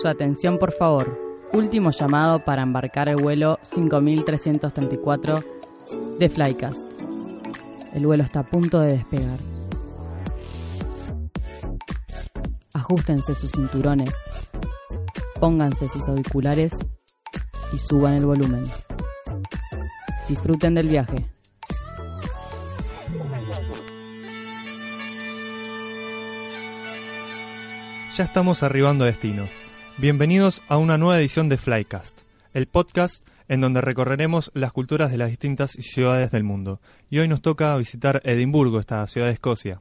Su atención, por favor. Último llamado para embarcar el vuelo 5334 de Flycast. El vuelo está a punto de despegar. Ajustense sus cinturones, pónganse sus auriculares y suban el volumen. Disfruten del viaje. Ya estamos arribando a destino. Bienvenidos a una nueva edición de Flycast, el podcast en donde recorreremos las culturas de las distintas ciudades del mundo. Y hoy nos toca visitar Edimburgo, esta ciudad de Escocia.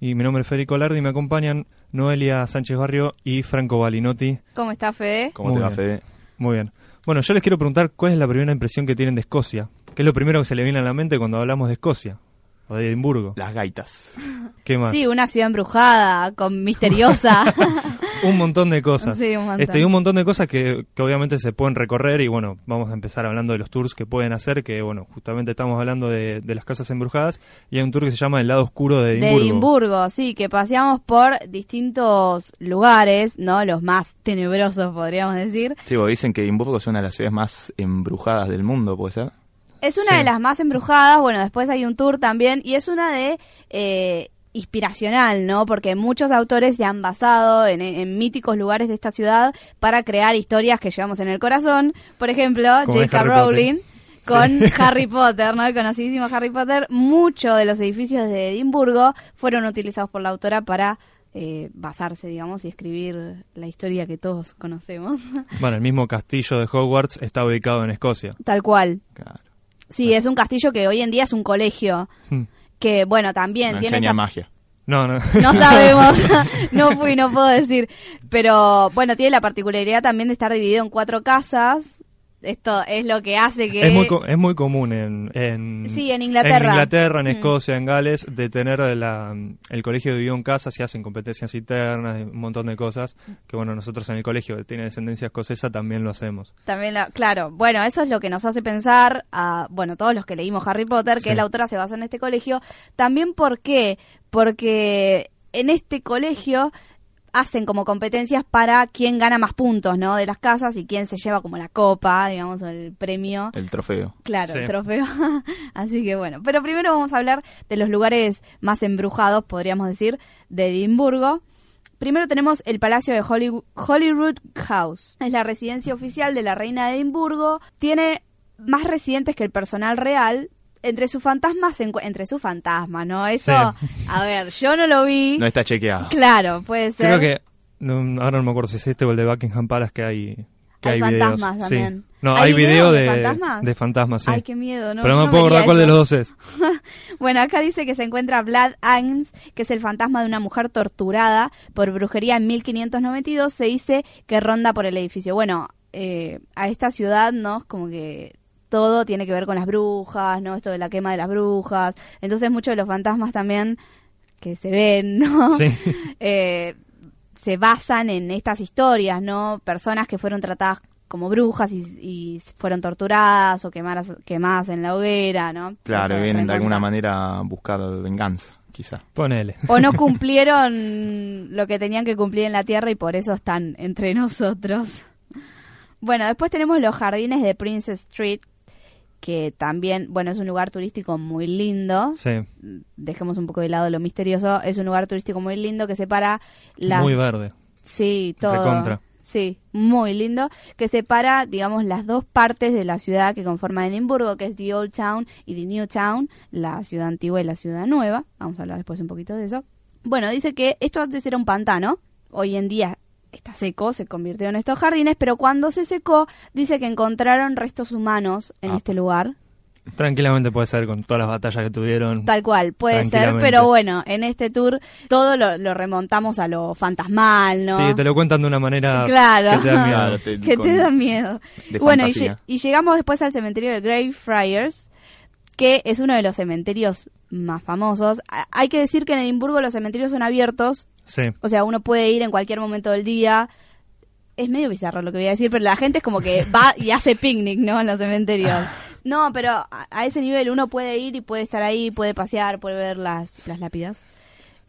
Y mi nombre es Federico Lardi y me acompañan Noelia Sánchez Barrio y Franco Balinotti. ¿Cómo está Fede? ¿Cómo Muy te va, bien. Fede? Muy bien. Bueno, yo les quiero preguntar cuál es la primera impresión que tienen de Escocia. ¿Qué es lo primero que se le viene a la mente cuando hablamos de Escocia? O de Edimburgo. Las gaitas. ¿Qué más? Sí, una ciudad embrujada, con misteriosa. Un montón de cosas. Sí, un montón. Este, y un montón de cosas que, que obviamente se pueden recorrer y bueno, vamos a empezar hablando de los tours que pueden hacer, que bueno, justamente estamos hablando de, de las casas embrujadas y hay un tour que se llama El lado oscuro de de Edimburgo. Edimburgo, sí, que paseamos por distintos lugares, ¿no? Los más tenebrosos, podríamos decir. Sí, vos dicen que Edimburgo es una de las ciudades más embrujadas del mundo, ¿puede ser? Es una Sí. de las más embrujadas, bueno, después hay un tour también, y es una de... eh, inspiracional, ¿no? Porque muchos autores se han basado en, en míticos lugares de esta ciudad para crear historias que llevamos en el corazón. Por ejemplo, J.K. Rowling con Harry Potter, ¿no? El conocidísimo Harry Potter. Muchos de los edificios de Edimburgo fueron utilizados por la autora para eh, basarse, digamos, y escribir la historia que todos conocemos. Bueno, el mismo castillo de Hogwarts está ubicado en Escocia. Tal cual. Claro. Sí, es un castillo que hoy en día es un colegio. Hmm. Que, bueno, también No tiene... enseña esta- magia. No, no. No sabemos, no fui, no puedo decir. Pero bueno, tiene la particularidad también de estar dividido en cuatro casas. Esto es lo que hace que... Es muy, es muy común en, en, Sí, en Inglaterra. en, Inglaterra, en Mm. Escocia, en Gales, de tener la, el colegio dividido en casas y hacen competencias internas, un montón de cosas. Que bueno, nosotros en el colegio que tiene descendencia escocesa también lo hacemos. También, la- claro, bueno, eso es lo que nos hace pensar a, bueno, todos los que leímos Harry Potter, que Sí. la autora se basó en este colegio. También, ¿por qué? Porque en este colegio hacen como competencias para quién gana más puntos, ¿no? De las casas y quién se lleva como la copa, digamos, el premio. El trofeo. Claro, Sí. el trofeo. Así que bueno, pero primero vamos a hablar de los lugares más embrujados, podríamos decir, de Edimburgo. Primero tenemos el Palacio de Hollywood, Holyrood House. Es la residencia oficial de la reina de Edimburgo. Tiene más residentes que el personal real. Entre sus fantasmas, entre sus fantasmas, ¿no? Eso, a ver, yo no lo vi. No está chequeado. Claro, puede ser. Creo que, no, ahora no me acuerdo si es este o el de Buckingham Palace que hay, que Hay hay, videos. fantasmas Sí. también. No, ¿Hay hay, video videos de de, fantasmas? de fantasmas, sí. Ay, qué miedo, ¿no? Pero no me puedo acordar cuál de los dos es. Bueno, acá dice que se encuentra Vlad Agnes, que es el fantasma de una mujer torturada por brujería en 1592. Se dice que ronda por el edificio. Bueno, eh, a esta ciudad, ¿no? Es como que todo tiene que ver con las brujas, ¿no? Esto de la quema de las brujas. Entonces muchos de los fantasmas también que se ven, ¿no? Sí. Eh, se basan en estas historias, ¿no? Personas que fueron tratadas como brujas y, y fueron torturadas o quemadas, quemadas en la hoguera, ¿no? Claro, Esto vienen de alguna manera a buscar venganza, quizá. Ponele. o no cumplieron lo que tenían que cumplir en la tierra y por eso están entre nosotros. Bueno, después tenemos los jardines de Princess Street, que también, bueno, es un lugar turístico muy lindo. Sí. Dejemos un poco de lado lo misterioso. Es un lugar turístico muy lindo que separa las... Muy verde. Sí, todo. Recontra. Sí, muy lindo. Que separa, digamos, las dos partes de la ciudad que conforman Edimburgo, que es The Old Town y The New Town, la ciudad antigua y la ciudad nueva. Vamos a hablar después un poquito de eso. Bueno, dice que esto antes era un pantano. Hoy en día está seco, se convirtió en estos jardines, pero cuando se secó, dice que encontraron restos humanos en Ah. este lugar. Tranquilamente puede ser con todas las batallas que tuvieron. Tal cual, puede ser, pero bueno, en este tour todo lo, lo remontamos a lo fantasmal, ¿no? Sí, te lo cuentan de una manera Claro. que te da miedo. Claro, te- que con- te da miedo. de Bueno, y, y llegamos después al cementerio de Greyfriars, que es uno de los cementerios más famosos. Hay que decir que en Edimburgo los cementerios son abiertos, Sí. o sea, uno puede ir en cualquier momento del día. Es medio bizarro lo que voy a decir, pero la gente es como que va y hace picnic, ¿no? En los cementerios. No, pero a, a ese nivel uno puede ir y puede estar ahí, puede pasear, puede ver las, las lápidas.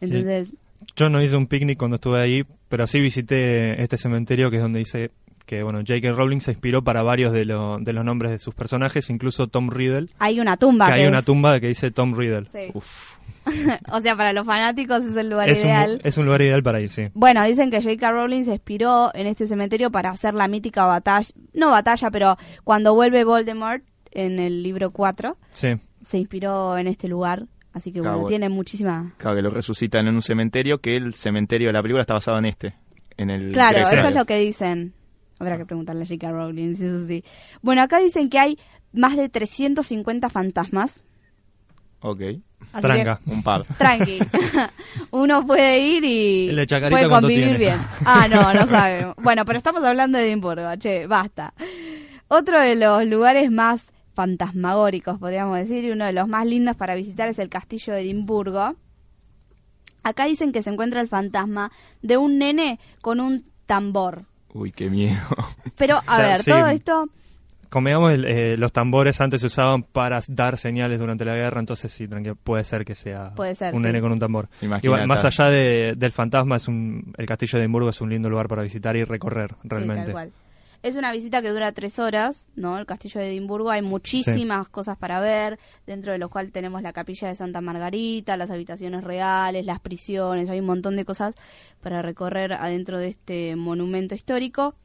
Entonces, Yo no hice un picnic cuando estuve ahí, pero sí visité este cementerio que es donde dice que bueno, J.K. Rowling se inspiró para varios de, lo- de los nombres de sus personajes, incluso Tom Riddle, Hay una tumba. que hay una tumba que dice Tom Riddle. Sí. Uf, o sea, para los fanáticos es el lugar Es un, ideal. es un lugar ideal para ir, sí. Bueno, dicen que J.K. Rowling se inspiró en este cementerio para hacer la mítica batalla, no batalla, pero cuando vuelve Voldemort en el libro 4, Sí. se inspiró en este lugar. Así que Claro, bueno, bueno. tiene muchísima... claro que lo resucitan en un cementerio, que el cementerio de la película está basado en este. En el Claro, eso es lo que dicen. Habrá que preguntarle a J.K. Rowling si eso sí. Bueno, acá dicen que hay más de 350 fantasmas. Ok, Así Tranca. un par. tranqui. Uno puede ir y El de Chacarita, puede ¿cuánto convivir tiene? bien. Ah, no, no sabemos. Bueno, pero estamos hablando de Edimburgo, che, basta. Otro de los lugares más fantasmagóricos, podríamos decir, y uno de los más lindos para visitar es el castillo de Edimburgo. Acá dicen que se encuentra el fantasma de un nene con un tambor. Uy, qué miedo. Pero, a O sea, ver, sí. todo esto... El- eh, los tambores antes se usaban para dar señales durante la guerra, entonces sí, tranquilo, puede ser que sea Puede ser, un sí. nene con un tambor. Igual, más allá de- del fantasma, es un, el castillo de Edimburgo es un lindo lugar para visitar y recorrer, Sí, realmente. tal cual. Es una visita que dura tres horas, ¿no? El castillo de Edimburgo. Hay muchísimas cosas para ver, dentro de los cuales tenemos la capilla de Santa Margarita, las habitaciones reales, las prisiones. Hay un montón de cosas para recorrer adentro de este monumento histórico.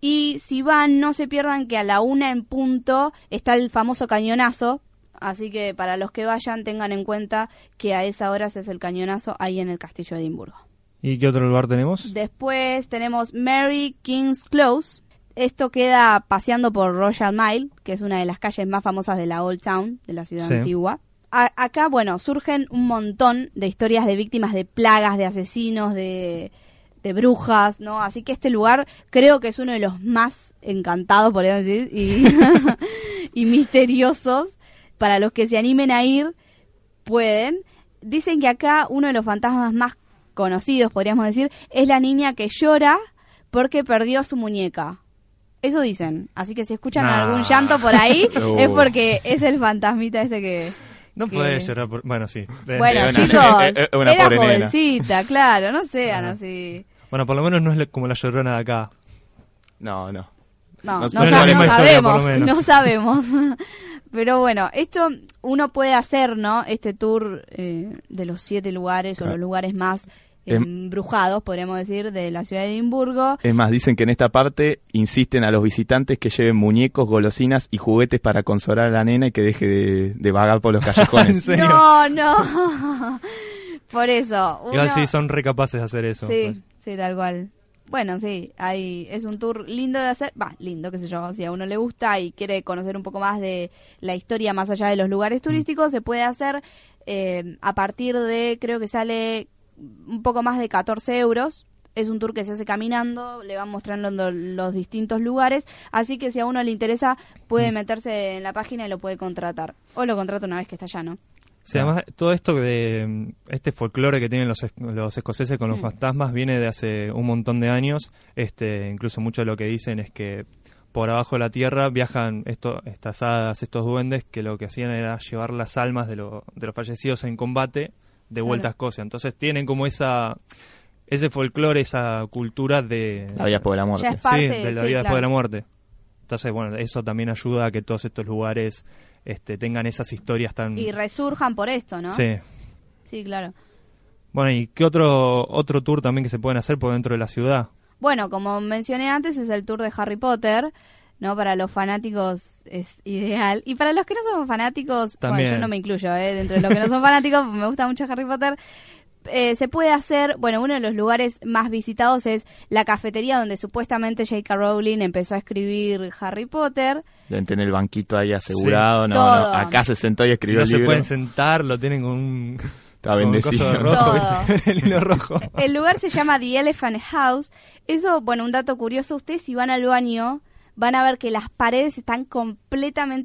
Y si van, no se pierdan que a la una en punto está el famoso cañonazo. Así que para los que vayan, tengan en cuenta que a esa hora se hace el cañonazo ahí en el castillo de Edimburgo. ¿Y qué otro lugar tenemos? Después tenemos Mary King's Close. Esto queda paseando por Royal Mile, que es una de las calles más famosas de la Old Town, de la ciudad Sí. antigua. A- acá, bueno, surgen un montón de historias de víctimas de plagas, de asesinos, de, de brujas, ¿no? Así que este lugar creo que es uno de los más encantados, podríamos decir, y, y misteriosos. Para los que se animen a ir, pueden. Dicen que acá uno de los fantasmas más conocidos, podríamos decir, es la niña que llora porque perdió su muñeca. Eso dicen. Así que si escuchan Nah. algún llanto por ahí, es porque es el fantasmita este que... No que- puede llorar por... Bueno, sí. Bueno, chicos, una era nena. jovencita, claro, no sean así. Bueno, por lo menos no es la- como la llorona de acá. No, no. No, No no, historia, sabemos, no sabemos. Pero bueno, esto uno puede hacer, ¿no? Este tour eh, de los siete lugares o los lugares más Em- embrujados, podríamos decir, de la ciudad de Edimburgo. Es más, dicen que en esta parte insisten a los visitantes que lleven muñecos, golosinas y juguetes para consolar a la nena y que deje de, de vagar por los ¿En callejones. serio? No, no. Por eso. Igual uno- sí, son recapaces de hacer eso. Sí, pues. Sí, tal cual. Bueno, sí, hay, es un tour lindo de hacer, va, lindo, qué sé yo, si a uno le gusta y quiere conocer un poco más de la historia más allá de los lugares turísticos, se puede hacer eh, a partir de, creo que sale un poco más de 14 euros. Es un tour que se hace caminando, le van mostrando lo- los distintos lugares, así que si a uno le interesa puede meterse en la página y lo puede contratar. O lo contrata una vez que está allá, ¿no? Sí, además todo esto de mm, este folclore que tienen los, los escoceses con los Mm. fantasmas viene de hace un montón de años. Este, incluso mucho de lo que dicen es que por abajo de la tierra viajan esto, estas hadas, estos duendes que lo que hacían era llevar las almas de, lo- de los fallecidos en combate de vuelta a Escocia. Entonces tienen como esa ese folclore, esa cultura de La vida después de la muerte. Parte, sí, de la sí, vida después de la muerte. Entonces, bueno, eso también ayuda a que todos estos lugares este, tengan esas historias tan... Y resurjan por esto, ¿no? Sí. Sí, claro. Bueno, ¿y qué otro otro tour también que se pueden hacer por dentro de la ciudad? Bueno, como mencioné antes, es el tour de Harry Potter, ¿no? Para los fanáticos es ideal. Y para los que no somos fanáticos, También. bueno, yo no me incluyo, ¿eh? Dentro de los que no son fanáticos, me gusta mucho Harry Potter. Eh, se puede hacer, bueno, uno de los lugares más visitados es la cafetería donde supuestamente J.K. Rowling empezó a escribir Harry Potter. Deben tener el banquito ahí asegurado. No, Todo. no. Acá se sentó y escribió no el se libro. pueden sentar, lo tienen con un, Está bendecido. rojo, el hilo rojo. El lugar se llama The Elephant House. Eso, bueno, un dato curioso, ustedes si van al baño van a ver que las paredes están completamente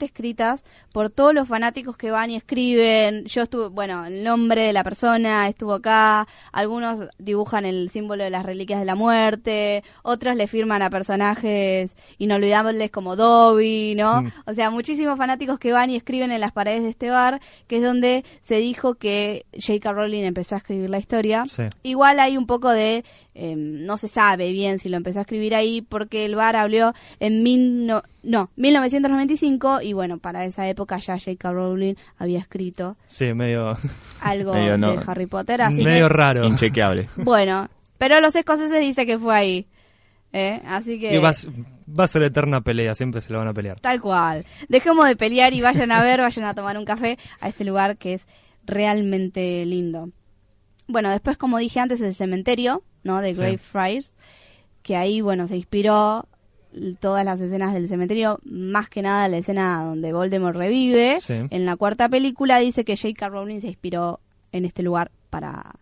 escritas por todos los fanáticos que van y escriben. Yo estuve, bueno, el nombre de la persona estuvo acá, algunos dibujan el símbolo de las reliquias de la muerte, otros le firman a personajes inolvidables como Dobby, ¿no? Mm. O sea, muchísimos fanáticos que van y escriben en las paredes de este bar, que es donde se dijo que J.K. Rowling empezó a escribir la historia. Sí. Igual hay un poco de, eh, no se sabe bien si lo empezó a escribir ahí, porque el bar abrió en mil no, no, 1995 y bueno, para esa época ya J.K. Rowling había escrito Sí, medio, algo Medio no- de Harry Potter, así medio que, raro. Inchequeable. bueno, pero los escoceses dicen que fue ahí, ¿eh? así que... Y va, a s- va a ser eterna pelea, siempre se la van a pelear. Tal cual. Dejemos de pelear y vayan a ver, vayan a tomar un café a este lugar que es realmente lindo. Bueno, después, como dije antes, el cementerio, ¿no? De Sí. Greyfriars, que ahí, bueno, se inspiró todas las escenas del cementerio, más que nada la escena donde Voldemort revive. Sí. En la cuarta película dice que J.K. Rowling se inspiró en este lugar para...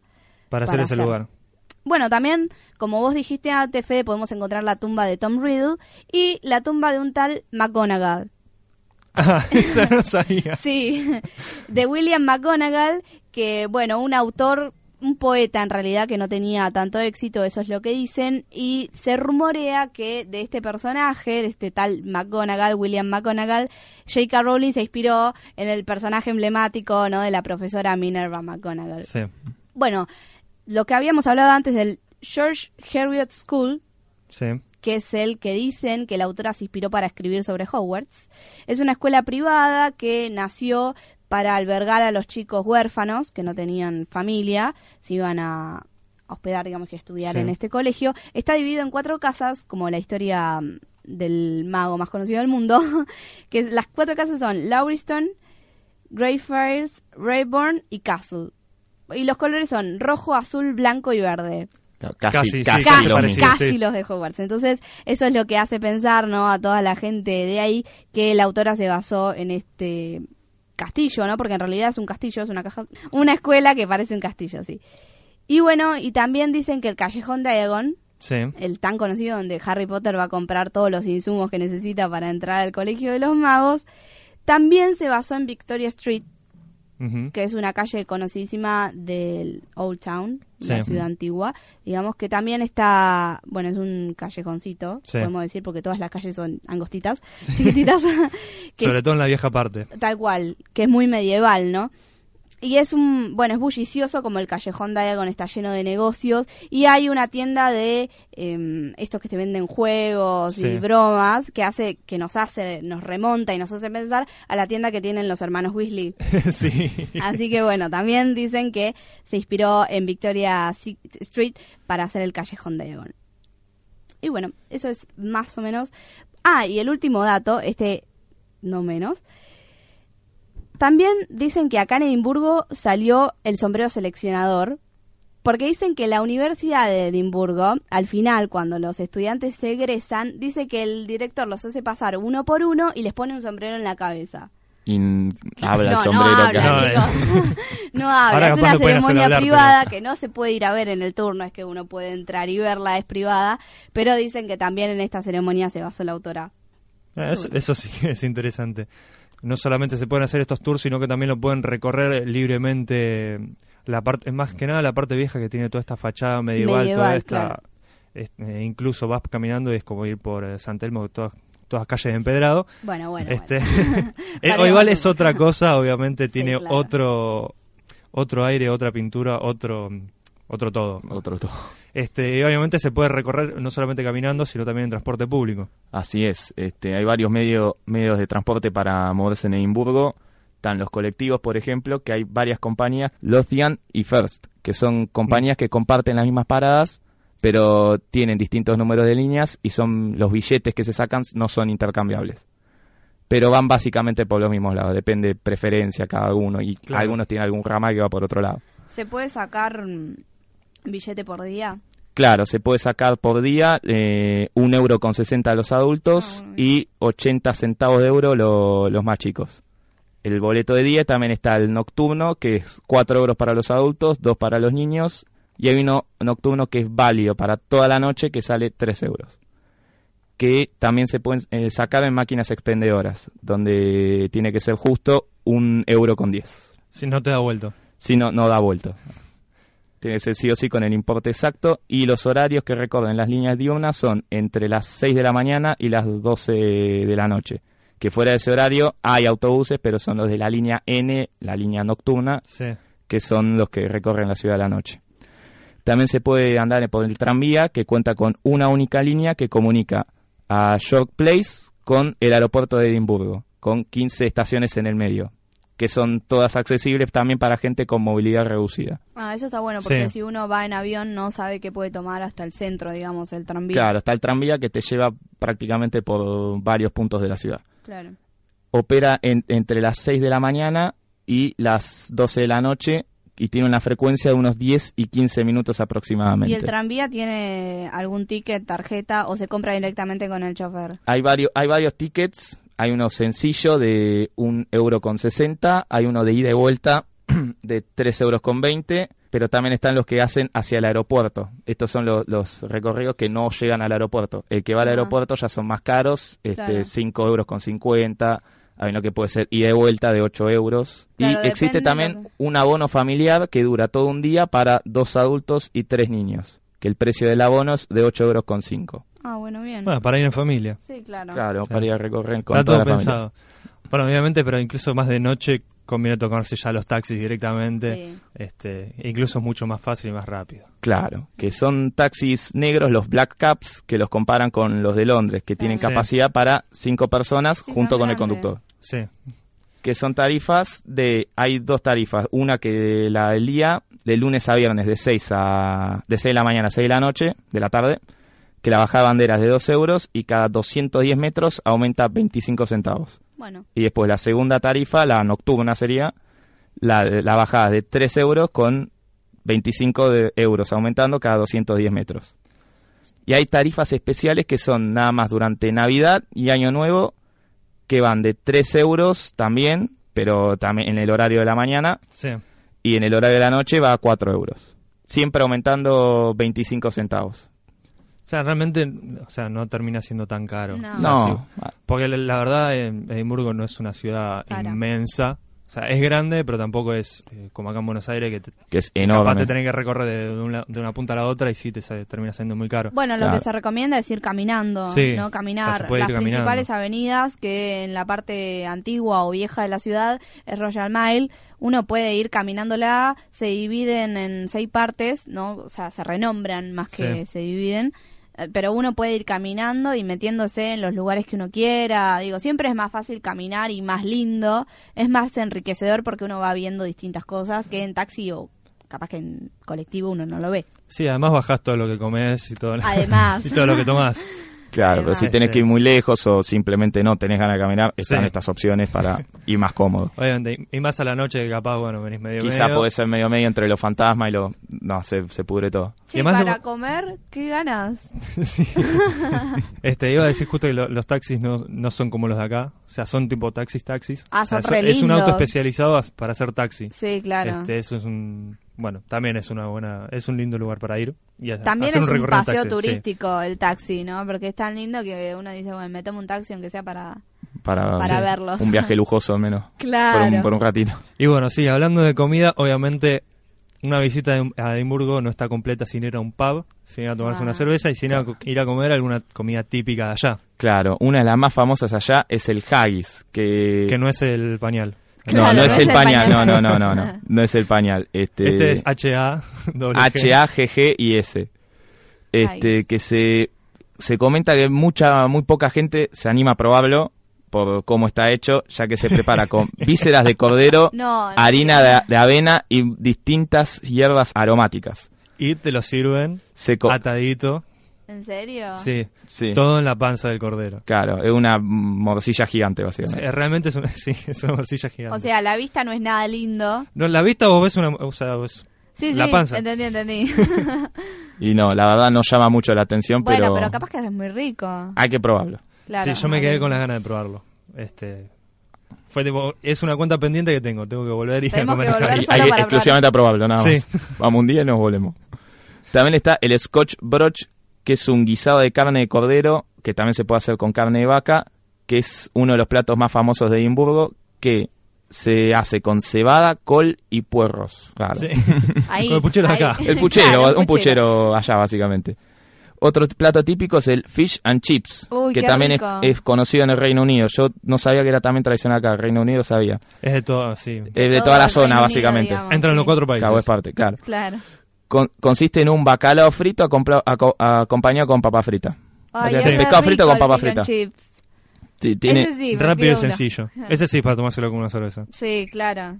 Para hacer Para ese hacer. lugar. Bueno, también, como vos dijiste antes, Fede, podemos encontrar la tumba de Tom Riddle y la tumba de un tal McGonagall. Ah, esa no sabía. Sí, de William McGonagall, que bueno, un autor, un poeta en realidad que no tenía tanto éxito, eso es lo que dicen, y se rumorea que de este personaje, de este tal McGonagall, William McGonagall, J.K. Rowling se inspiró en el personaje emblemático, ¿no?, de la profesora Minerva McGonagall. Sí. Bueno, lo que habíamos hablado antes del George Heriot School, Sí. que es el que dicen que la autora se inspiró para escribir sobre Hogwarts. Es una escuela privada que nació para albergar a los chicos huérfanos que no tenían familia, se iban a hospedar, digamos, y a estudiar Sí. en este colegio. Está dividido en cuatro casas, como la historia mm, del mago más conocido del mundo, que las cuatro casas son Lauriston, Greyfriars, Rayburn y Castle. Y los colores son rojo, azul, blanco y verde Casi, Casi, casi, sí, casi, casi lo parecido, mismo. casi sí. los de Hogwarts. Entonces, eso es lo que hace pensar, ¿no? A toda la gente de ahí que la autora se basó en este castillo, ¿no? Porque en realidad es un castillo, es una caja, una escuela que parece un castillo, sí. Y bueno, y también dicen que el callejón de Aegon, Sí. el tan conocido donde Harry Potter va a comprar todos los insumos que necesita para entrar al colegio de los magos, también se basó en Victoria Street, Que es una calle conocidísima del Old Town, Sí. la ciudad antigua. Digamos que también está, bueno, es un callejoncito, Sí. podemos decir, porque todas las calles son angostitas, chiquititas, que Sobre todo en la vieja parte. tal cual, que es muy medieval, ¿no? Y es un, bueno, es bullicioso como el callejón Diagon está lleno de negocios y hay una tienda de em, estos que te venden juegos Sí. y bromas que hace, que nos hace, nos remonta y nos hace pensar a la tienda que tienen los hermanos Weasley. sí. Así que bueno, también dicen que se inspiró en Victoria Street para hacer el callejón Diagon. Y bueno, eso es más o menos. Ah, y el último dato, este no menos. También dicen que acá en Edimburgo salió el sombrero seleccionador, porque dicen que la Universidad de Edimburgo, al final, cuando los estudiantes se egresan, dice que el director los hace pasar uno por uno y les pone un sombrero en la cabeza. Habla el no, sombrero. no que- habla, No, chicos. no habla, es una ceremonia hablar, privada pero- que no se puede ir a ver en el turno, es que uno puede entrar y verla, es privada, pero dicen que también en esta ceremonia se basó la autora. Ah, Eso, eso sí es interesante. No solamente se pueden hacer estos tours, sino que también lo pueden recorrer libremente. La parte, más que nada la parte vieja que tiene toda esta fachada medieval, Medieval, toda esta. claro. es- eh, incluso vas caminando y es como ir por eh, San Telmo, todas, todas calles de empedrado. Bueno, bueno. este, bueno. eh, o igual es otra cosa, obviamente tiene claro. otro otro aire, otra pintura, otro otro todo. Otro todo. Este, y obviamente se puede recorrer no solamente caminando, sino también en transporte público. Así es, este, hay varios medio- medios de transporte para moverse en Edimburgo. Están los colectivos, por ejemplo, que hay varias compañías, Lothian y First, que son compañías que comparten las mismas paradas, pero tienen distintos números de líneas y son los billetes que se sacan no son intercambiables. Pero van básicamente por los mismos lados, depende de preferencia cada uno y Claro. algunos tienen algún ramal que va por otro lado. ¿Se puede sacar billete por día? Claro, se puede sacar por día eh, un euro con 60 a los adultos Ah, y 80 centavos de euro lo- los más chicos. El boleto de día también está el nocturno, que es 4 euros para los adultos, 2 para los niños, y hay uno nocturno que es válido para toda la noche, que sale 3 euros. que también se pueden eh, sacar en máquinas expendedoras, donde tiene que ser justo un euro con 10. Si no te da vuelto. Si no, no da vuelto. Tiene que ser sí o sí con el importe exacto. Y los horarios que recorren las líneas diurnas son entre las 6 de la mañana y las 12 de la noche. Que fuera de ese horario hay autobuses, pero son los de la línea N, la línea nocturna, Sí. que son los que recorren la ciudad a la noche. También se puede andar por el tranvía, que cuenta con una única línea que comunica a York Place con el aeropuerto de Edimburgo, con 15 estaciones en el medio, que son todas accesibles también para gente con movilidad reducida. Ah, eso está bueno porque Sí. si uno va en avión no sabe que puede tomar hasta el centro, digamos, el tranvía. Claro, está el tranvía que te lleva prácticamente por varios puntos de la ciudad. Claro. Opera en- entre las 6 de la mañana y las 12 de la noche y tiene una frecuencia de unos 10 y 15 minutos aproximadamente. ¿Y el tranvía tiene algún ticket, tarjeta o se compra directamente con el chofer? Hay varios, hay varios tickets. Hay uno sencillo de un euro con 60, hay uno de ida y vuelta de 3 euros con 20, pero también están los que hacen hacia el aeropuerto. Estos son los, los recorridos que no llegan al aeropuerto. El que va al aeropuerto ya son más caros, este, Claro. 5 euros con 50, hay uno que puede ser ida y vuelta de 8 euros. Claro, y existe también un abono familiar que dura todo un día para dos adultos y tres niños, que el precio del abono es de 8 euros con 5. Ah, bueno, bien. Bueno, para ir en familia. sí, claro. Claro, para ir a recorrer con Está toda todo la familia. pensado. Bueno, obviamente, pero incluso más de noche conviene tocarse ya los taxis directamente. Sí. Este, incluso es mucho más fácil y más rápido. Claro, que son taxis negros, los Black Caps, que los comparan con los de Londres, que tienen Sí. capacidad para cinco personas Sí, junto con el conductor. Sí. Que son tarifas de, hay dos tarifas, una que la del día, de lunes a viernes, de 6 a, de 6 de la mañana a 6 de la noche, de la tarde, que la bajada de bandera es de 2 euros y cada 210 metros aumenta 25 centavos. Bueno, Y después la segunda tarifa, la nocturna sería, la, la bajada es de 3 euros con 25 de euros, aumentando cada 210 metros. Y hay tarifas especiales que son nada más durante Navidad y Año Nuevo, que van de 3 euros también, pero también en el horario de la mañana, Sí. y en el horario de la noche va a 4 euros. Siempre aumentando 25 centavos. O sea, realmente, o sea, no termina siendo tan caro. No. O sea, sí. No, Porque la, la verdad, Edimburgo no es una ciudad inmensa. O sea, es grande, pero tampoco es eh, como acá en Buenos Aires, que te, que es capaz enorme. te tenés que recorrer de, de una, de una punta a la otra y sí te sale- termina siendo muy caro. bueno, lo Claro. que se recomienda es ir caminando, Sí, ¿no? o sea, Caminar. se puede Las caminando. principales avenidas que en la parte antigua o vieja de la ciudad es Royal Mile. Uno puede ir caminándola, se dividen en seis partes, ¿no? O sea, se renombran más que Sí. se dividen. Eh, Pero uno puede ir caminando y metiéndose en los lugares que uno quiera. Digo, siempre es más fácil caminar y más lindo. Es más enriquecedor porque uno va viendo distintas cosas que en taxi o capaz que en colectivo uno no lo ve. Sí, además bajás todo lo que comes y todo, Además. y todo lo que tomás. Claro, pero Además. si tenés que ir muy lejos o simplemente no tenés ganas de caminar, están Sí. estas opciones para ir más cómodo. Obviamente, y más a la noche que capaz, bueno, venís medio Quizá medio. puede ser medio medio entre los fantasmas y los... No, se, se pudre todo. Che, Y además para lo- comer, ¿qué ganas? Sí. Este, iba a decir justo que lo- los taxis no, no son como los de acá. O sea, son tipo taxis, taxis. Ah, O sea, son re es un auto especializado para hacer taxi. Sí, claro. Este, eso es un... Bueno, también es una buena... Es un lindo lugar para ir. Y a- También hacer es un en paseo taxi, sí. turístico el taxi, ¿no? Porque es tan lindo que uno dice, bueno, me tomo un taxi aunque sea para... Para, Para sí, verlos. un viaje lujoso al menos. Claro. Por un, por un ratito. Y bueno, sí, hablando de comida, obviamente una visita de- a Edimburgo no está completa sin ir a un pub, sin ir a tomarse Ah. una cerveza y sin ir a co- ir a comer alguna comida típica de allá, Claro, una de las más famosas allá es el haggis, que... que no es el pañal. No, Claro, no es el pañal, no, no, no, no, no, no es el pañal. Este, Este es H-A, doble G. H-A-G-G y S. Este, que se, se comenta que mucha, muy poca gente se anima a probarlo por cómo está hecho, ya que se prepara con vísceras de cordero, No, no. harina de, de avena y distintas hierbas aromáticas. Y te lo sirven Se atadito, ¿En serio? sí, sí, todo en la panza del cordero. claro, es una morcilla gigante Sí, básicamente. realmente es una, sí, es una bolsilla gigante. O sea, la vista no es nada lindo. no, la vista vos ves una... O sea, vos- Sí, La sí, panza. entendí, entendí. Y no, la verdad no llama mucho la atención, bueno, pero, pero capaz que es muy rico. hay que probarlo. Claro, sí, yo me quedé con las ganas de probarlo. Este... Fue tipo, es una cuenta pendiente que tengo, tengo que volver y a Tenemos comer que Hay, hay exclusivamente a probarlo, nada más. Sí. Vamos un día y nos volvemos. También está el Scotch Broch, que es un guisado de carne de cordero que también se puede hacer con carne de vaca, que es uno de los platos más famosos de Edimburgo, que se hace con cebada, col y puerros. Claro. Sí. Ahí, Con el puchero de acá. El puchero, Claro, un puchero allá básicamente. Otro plato típico es el fish and chips, Uy, que también es, es conocido en el Reino Unido. Yo no sabía que era también tradicional acá, el Reino Unido sabía. Es de todo, sí. Eh, de toda la zona, Reino Unido, básicamente. digamos. Entran en los cuatro países. Cabo es parte, claro. Claro. Con- consiste en un bacalao frito acompla- aco- acompañado con papa frita. Ay, O sea, es re pescado frito con papa frita. chips. Sí, tiene, Ese sí, Rápido y sencillo. Ese sí, para tomárselo con una cerveza. Sí, claro.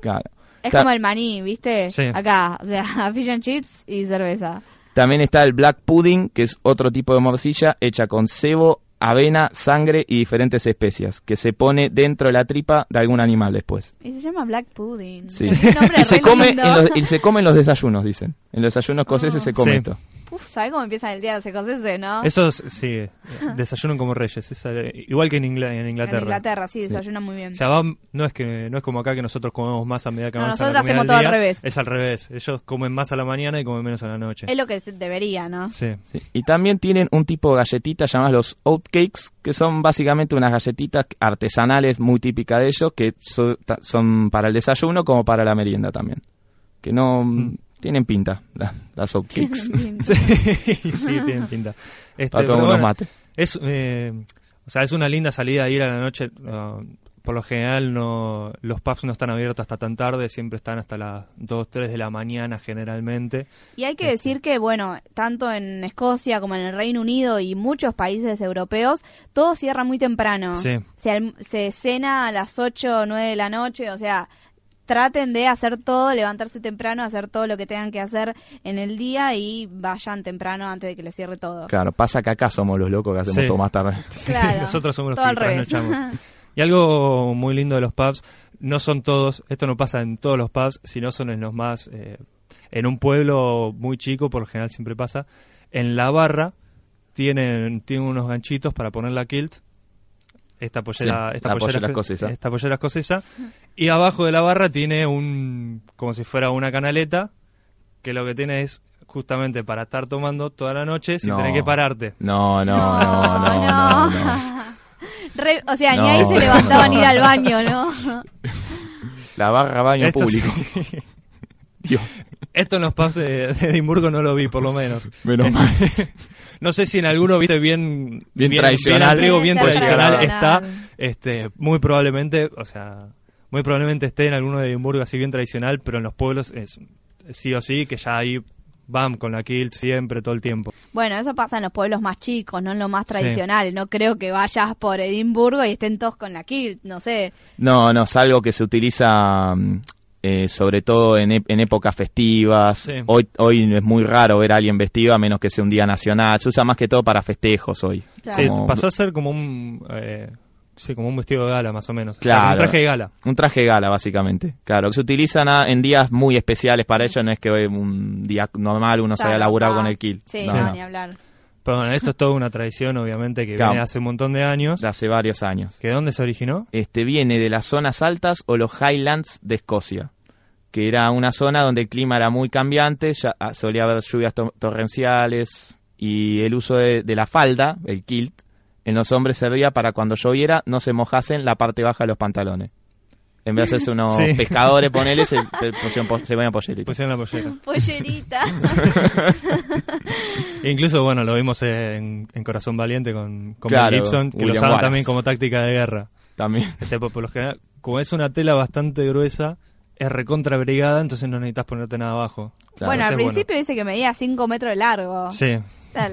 claro. Es Ta- como el maní, ¿viste? Sí. Acá, o sea, fish and chips y cerveza. También está el black pudding, que es otro tipo de morcilla hecha con cebo, avena, sangre y diferentes especias, que se pone dentro de la tripa de algún animal después. Y se llama black pudding. Sí. Y, se come en los, y se come en los desayunos, dicen. En los desayunos escoceses Ah. se come Sí. esto. Uf, ¿sabes cómo empiezan el día los escoceses, no? Eso es- sí, es- desayunan como reyes. es, eh, igual que en, Ingla- en En Inglaterra. Inglaterra, sí, desayunan muy bien. O sea, van- no es que no es como acá que nosotros comemos más a medida que No, avanza la nosotros comida hacemos todo al revés. Es al revés. Ellos comen más a la mañana y comen menos a la noche. Es lo que debería, ¿no? Sí. Sí. Y también tienen un tipo de galletitas llamadas los oatcakes, que son básicamente unas galletitas artesanales muy típicas de ellos, que so- ta- son para el desayuno como para la merienda también. Que no Mm. Tienen pinta, la- las oatcakes. Sí, sí, tienen pinta. Este, tomar unos bueno, mates. Es, eh, o sea, es una linda salida ir a la noche. uh, por lo general, no, los pubs no están abiertos hasta tan tarde, siempre están hasta las 2, 3 de la mañana generalmente. Y hay que decir que, bueno, tanto en Escocia como en el Reino Unido y muchos países europeos, todo cierra muy temprano. Sí. Se, se cena a las 8 o 9 de la noche, o sea, traten de hacer todo, levantarse temprano, hacer todo lo que tengan que hacer en el día y vayan temprano antes de que les cierre todo. Claro, pasa que acá somos los locos que hacemos Sí. todo más tarde. Claro. Nosotros somos los Todo que trasnochamos. Y algo muy lindo de los pubs, no son todos, esto no pasa en todos los pubs, sino son en los más, eh, en un pueblo muy chico, por lo general siempre pasa, en la barra tienen, tienen unos ganchitos para poner la kilt, esta pollera, Sí, esta la pollera, pollera escocesa. esta pollera escocesa, y abajo de la barra tiene un, como si fuera una canaleta, que lo que tiene es justamente para estar tomando toda la noche sin No. tener que pararte. No, no, no, no, no. no. Re- o sea, ni No. ahí se levantaban ir al baño, ¿no? La barra baño Esto público. sí. Dios, Esto en los pubs de, de Edimburgo no lo vi, por lo menos. menos mal. No sé si en alguno viste bien... Bien tradicional. Bien, antiguo, bien ser tradicional tradicional. está. Este, muy probablemente, o sea, muy probablemente esté en alguno de Edimburgo así bien tradicional, pero en los pueblos es sí o sí, que ya ahí van con la kilt siempre, todo el tiempo. Bueno, eso pasa en los pueblos más chicos, no en lo más tradicional. No creo que vayas por Edimburgo y estén todos con la kilt, no sé. No, no, es algo que se utiliza mm, eh, sobre todo en, en épocas festivas. Sí. Hoy, hoy es muy raro ver a alguien vestido a menos que sea un día nacional. Se usa más que todo para festejos hoy. Claro. Sí, Como- pasó a ser como un... eh, sí, como un vestido de gala, más o menos. O sea, Claro. como un traje de gala. Un traje gala, básicamente. Claro, que se utilizan a- en días muy especiales para ello. No es que hoy un día normal uno se haya Claro, laburado ah, con el kilt. Sí, No, no, no. ni hablar. Pero bueno, esto es toda una tradición, obviamente, que Claro. viene hace un montón de años. De hace varios años. ¿Que dónde se originó? este viene de las zonas altas o los Highlands de Escocia, que era una zona donde el clima era muy cambiante, ya ah, solía haber lluvias to- torrenciales y el uso de, de la falda, el kilt, en los hombres servía para cuando lloviera no se mojasen la parte baja de los pantalones. En vez de hacerse unos Sí. pescadores, ponele, se, se, pusieron po- se ponían polleritas. Pusieron la pollera. Pollerita. Incluso, bueno, lo vimos en, en Corazón Valiente con, con Claro, Gibson, que lo usaban Wallace. también como táctica de guerra. También. Este, por, por lo general, como es una tela bastante gruesa, es recontra brigada, entonces no necesitas ponerte nada abajo. Claro. bueno, al principio dice que medía 5 metros de largo. Sí, Está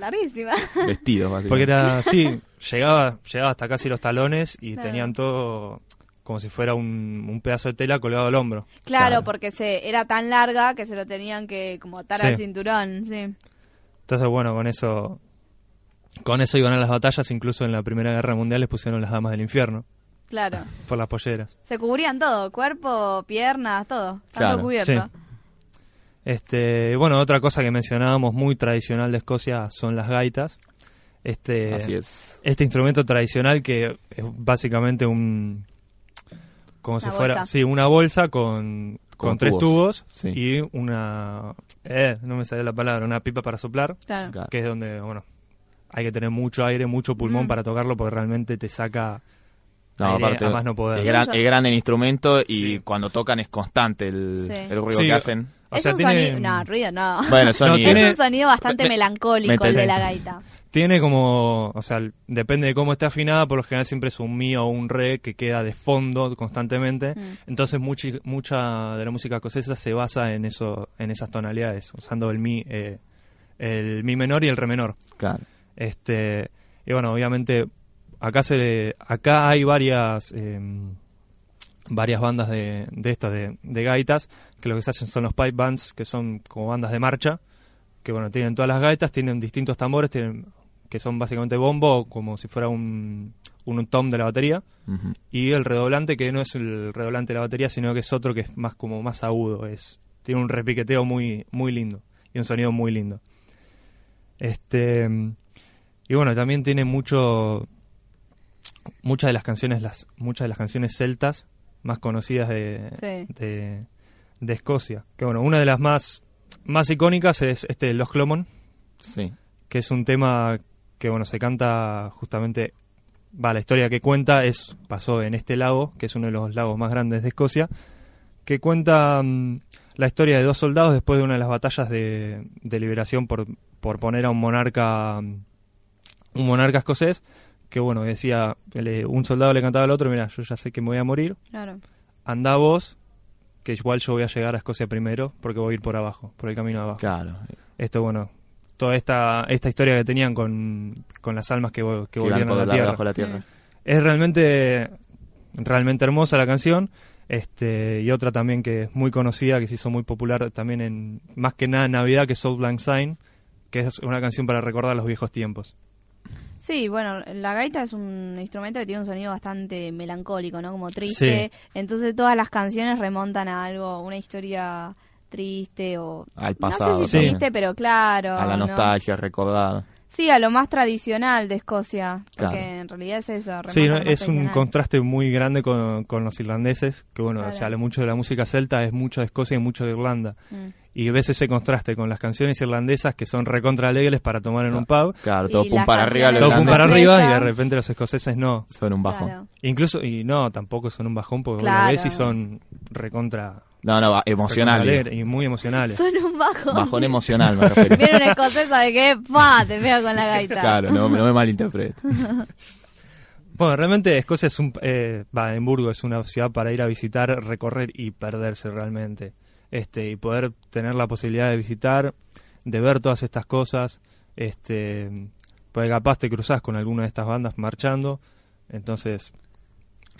larguísima. Vestidos, básicamente. porque era así, llegaba, llegaba hasta casi los talones y Claro. tenían todo como si fuera un, un pedazo de tela colgado al hombro. Claro, Claro. porque se era tan larga que se lo tenían que como atar Sí. al cinturón, sí. Entonces, bueno, con eso con eso iban a las batallas, incluso en la Primera Guerra Mundial les pusieron las damas del infierno Claro. por las polleras. Se cubrían todo, cuerpo, piernas, todo. Claro, todo cubierto. sí. Este, bueno, otra cosa que mencionábamos muy tradicional de Escocia son las gaitas. Este, Así es. este instrumento tradicional que es básicamente un como Una si fuera bolsa. sí una bolsa con, con, Con tres tubos, tubos sí. y una eh, no me sale la palabra una pipa para soplar Claro. Que es donde bueno hay que tener mucho aire, mucho pulmón Mm. para tocarlo porque realmente te saca No, aire aparte, a más no poder. es, gran, es grande el instrumento y Sí. cuando tocan es constante el, Sí. el ruido Sí, que hacen. O es sea, un tiene- sonido... No, ruido no. Bueno, No, tiene- es un sonido bastante me- melancólico me el de la gaita. Tiene como, o sea, depende de cómo esté afinada, por lo general siempre es un mi o un re que queda de fondo constantemente. Mm. Entonces mucha, mucha de la música escocesa se basa en eso, en esas tonalidades, usando el mi, eh, el mi menor y el re menor. Claro. Este, y bueno, obviamente acá se acá hay varias eh, varias bandas de, de estas de, de gaitas que lo que se hacen son los pipe bands, que son como bandas de marcha, que bueno, tienen todas las gaitas, tienen distintos tambores, tienen que son básicamente bombo como si fuera un, un tom de la batería y el redoblante que no es el redoblante de la batería, sino que es otro que es más como más agudo, es tiene un repiqueteo muy muy lindo y un sonido muy lindo. Este y bueno, también tiene mucho muchas de las canciones las muchas de las canciones celtas más conocidas de, Sí. de, de Escocia. Que bueno, una de las más más icónicas es este Los Clomon, Sí. que es un tema que bueno se canta justamente va la historia que cuenta es pasó en este lago que es uno de los lagos más grandes de Escocia que cuenta mm, la historia de dos soldados después de una de las batallas de, de liberación por, por poner a un monarca mm, un monarca escocés que bueno decía le- un soldado le cantaba al otro mira yo ya sé que me voy a morir Claro. anda vos que igual yo voy a llegar a Escocia primero porque voy a ir por abajo por el camino de abajo Claro. esto bueno toda esta esta historia que tenían con, con las almas que, que volvieron por a la tierra bajo la tierra. es realmente realmente hermosa la canción este y otra también que es muy conocida que se hizo muy popular también en más que nada en Navidad que es South Lang Syne que es una canción para recordar los viejos tiempos Sí, bueno, la gaita es un instrumento que tiene un sonido bastante melancólico, ¿no? Como triste. Entonces todas las canciones remontan a algo, una historia triste o... Al No pasado. sé si Sí. triste, pero claro. A la ¿no? nostalgia, recordar. Sí, a lo más tradicional de Escocia. Porque Claro. en realidad es eso. Sí, ¿no? lo es un contraste muy grande con, con los irlandeses, que bueno, Claro. se habla mucho de la música celta, es mucho de Escocia y mucho de Irlanda. Mm. Y ves ese contraste con las canciones irlandesas que son recontra alegres para tomar en un pub, Claro, todo pum para arriba. todo pum para arriba y de repente los escoceses no. Son un bajón. Claro. Incluso, y no, tampoco son un bajón porque la ves y son recontra, No, no, va- emocional. y muy emocionales. Son un bajo. Bajón emocional, me refiero. Viene un escocés, ¿sabe qué? ¡Pah! Te pega con la gaita. Claro, no, no me malinterpretes. Bueno, realmente Escocia es un... Eh, va, Edimburgo es una ciudad para ir a visitar, recorrer y perderse realmente. Este, y poder tener la posibilidad de visitar, de ver todas estas cosas, este, porque capaz te cruzás con alguna de estas bandas marchando, entonces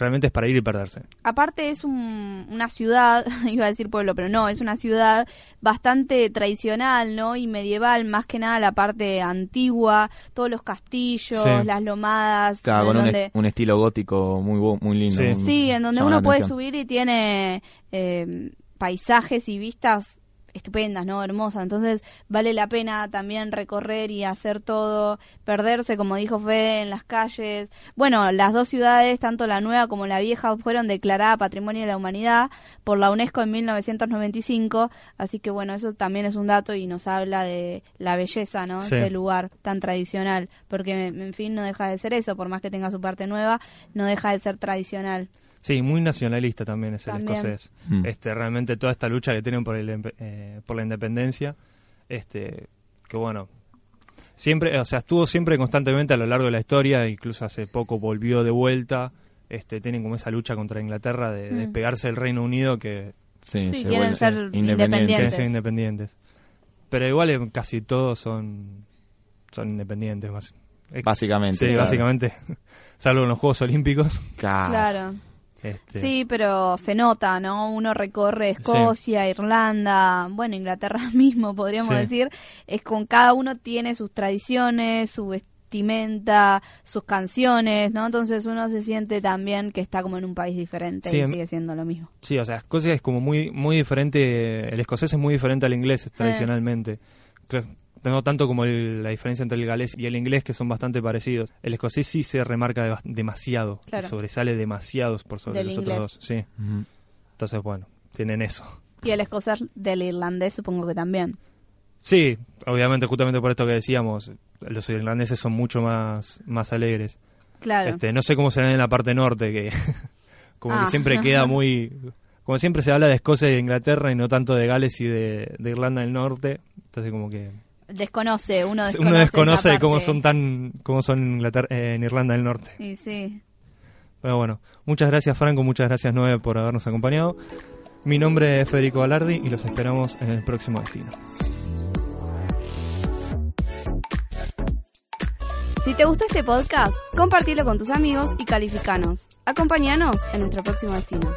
realmente es para ir y perderse. Aparte es un- una ciudad, iba a decir pueblo, pero no, es una ciudad bastante tradicional, ¿no? Y medieval, más que nada la parte antigua, todos los castillos, Sí. las lomadas, Claro, con un, donde, est- un estilo gótico muy, muy lindo. Sí. muy- sí, en donde uno puede subir y tiene eh, paisajes y vistas estupendas, ¿no? Hermosas. Entonces vale la pena también recorrer y hacer todo, perderse, como dijo Fede, en las calles. Bueno, las dos ciudades, tanto la nueva como la vieja, fueron declaradas Patrimonio de la Humanidad por la UNESCO en 1995. Así que bueno, eso también es un dato y nos habla de la belleza, ¿no? Sí. Este lugar tan tradicional. Porque, en fin, no deja de ser eso, por más que tenga su parte nueva, no deja de ser tradicional. Sí, muy nacionalista también es el También. escocés. Mm. Este, realmente toda esta lucha que tienen por, el, eh, por la independencia, este, que bueno, siempre, o sea, estuvo siempre constantemente a lo largo de la historia, incluso hace poco volvió de vuelta, este, tienen como esa lucha contra Inglaterra de Mm. despegarse del Reino Unido que Sí, Sí, se quieren ser quieren independientes. ser independientes. Pero igual eh, casi todos son, son independientes, más. Básicamente. Sí, claro. básicamente, salvo en los Juegos Olímpicos. Claro. Este, Sí, pero se nota, ¿no? Uno recorre Escocia, Irlanda, bueno, Inglaterra mismo, podríamos Sí. decir. Es con cada uno tiene sus tradiciones, su vestimenta, sus canciones, ¿no? Entonces uno se siente también que está como en un país diferente Sí, y sigue siendo lo mismo. Sí, o sea, Escocia es como muy muy diferente, el escocés es muy diferente al inglés tradicionalmente. Creo- No tanto como el- la diferencia entre el galés y el inglés, que son bastante parecidos. El escocés sí se remarca de- demasiado, Claro. sobresale demasiado por sobre Del los inglés. otros dos. Sí, entonces bueno, tienen eso. Y el escocés del irlandés supongo que también. Sí, obviamente, justamente por esto que decíamos, los irlandeses son mucho más, más alegres. Claro. Este, no sé cómo serán en la parte norte, que como Ah. que siempre queda muy... Como siempre se habla de Escocia y de Inglaterra y no tanto de Gales y de, de Irlanda del Norte. Entonces como que Desconoce, uno desconoce. uno desconoce de cómo son tan cómo son en, Inglaterra- eh, en Irlanda del Norte. Sí, sí. Pero bueno, muchas gracias Franco, muchas gracias Noé por habernos acompañado. Mi nombre es Federico Balardi y los esperamos en el próximo destino. Si te gustó este podcast, compartilo con tus amigos y calificanos. Acompáñanos en nuestro próximo destino.